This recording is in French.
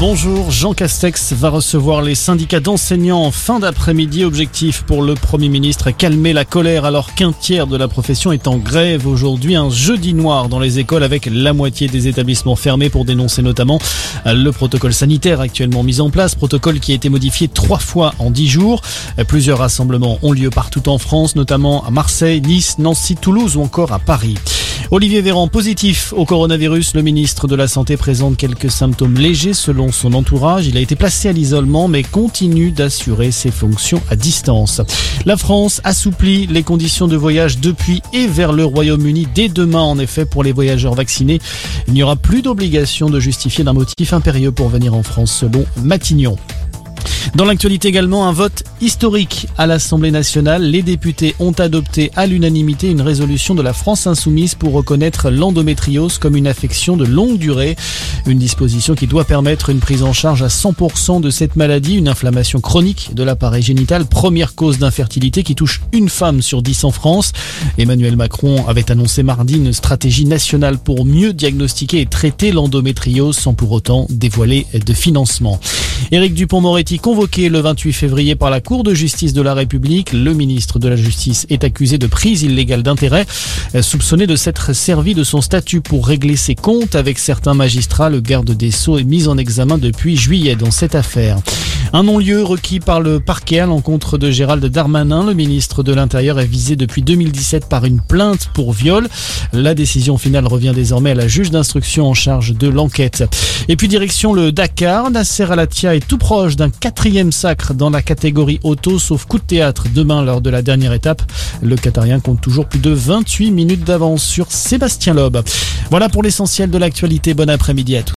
Bonjour, Jean Castex va recevoir les syndicats d'enseignants en fin d'après-midi. Objectif pour le Premier ministre, calmer la colère alors qu'un tiers de la profession est en grève aujourd'hui. Un jeudi noir dans les écoles avec la moitié des établissements fermés pour dénoncer notamment le protocole sanitaire actuellement mis en place. Protocole qui a été modifié trois fois en dix jours. Plusieurs rassemblements ont lieu partout en France, notamment à Marseille, Nice, Nancy, Toulouse ou encore à Paris. Olivier Véran, positif au coronavirus. Le ministre de la Santé présente quelques symptômes légers selon son entourage. Il a été placé à l'isolement mais continue d'assurer ses fonctions à distance. La France assouplit les conditions de voyage depuis et vers le Royaume-Uni dès demain. En effet, pour les voyageurs vaccinés, il n'y aura plus d'obligation de justifier d'un motif impérieux pour venir en France selon Matignon. Dans l'actualité également, un vote historique à l'Assemblée nationale. Les députés ont adopté à l'unanimité une résolution de la France insoumise pour reconnaître l'endométriose comme une affection de longue durée. Une disposition qui doit permettre une prise en charge à 100% de cette maladie, une inflammation chronique de l'appareil génital, première cause d'infertilité qui touche une femme sur 10 en France. Emmanuel Macron avait annoncé mardi une stratégie nationale pour mieux diagnostiquer et traiter l'endométriose sans pour autant dévoiler de financement. Éric Dupont-Moretti convoqué le 28 février par la Cour de justice de la République. Le ministre de la Justice est accusé de prise illégale d'intérêt, soupçonné de s'être servi de son statut pour régler ses comptes avec certains magistrats. Le garde des Sceaux est mis en examen depuis juillet dans cette affaire. Un non-lieu requis par le parquet à l'encontre de Gérald Darmanin. Le ministre de l'Intérieur est visé depuis 2017 par une plainte pour viol. La décision finale revient désormais à la juge d'instruction en charge de l'enquête. Et puis direction le Dakar. Nasser Alatia est tout proche d'un quatrième sacre dans la catégorie auto, sauf coup de théâtre demain lors de la dernière étape. Le Qatarien compte toujours plus de 28 minutes d'avance sur Sébastien Loeb. Voilà pour l'essentiel de l'actualité. Bon après-midi à tous.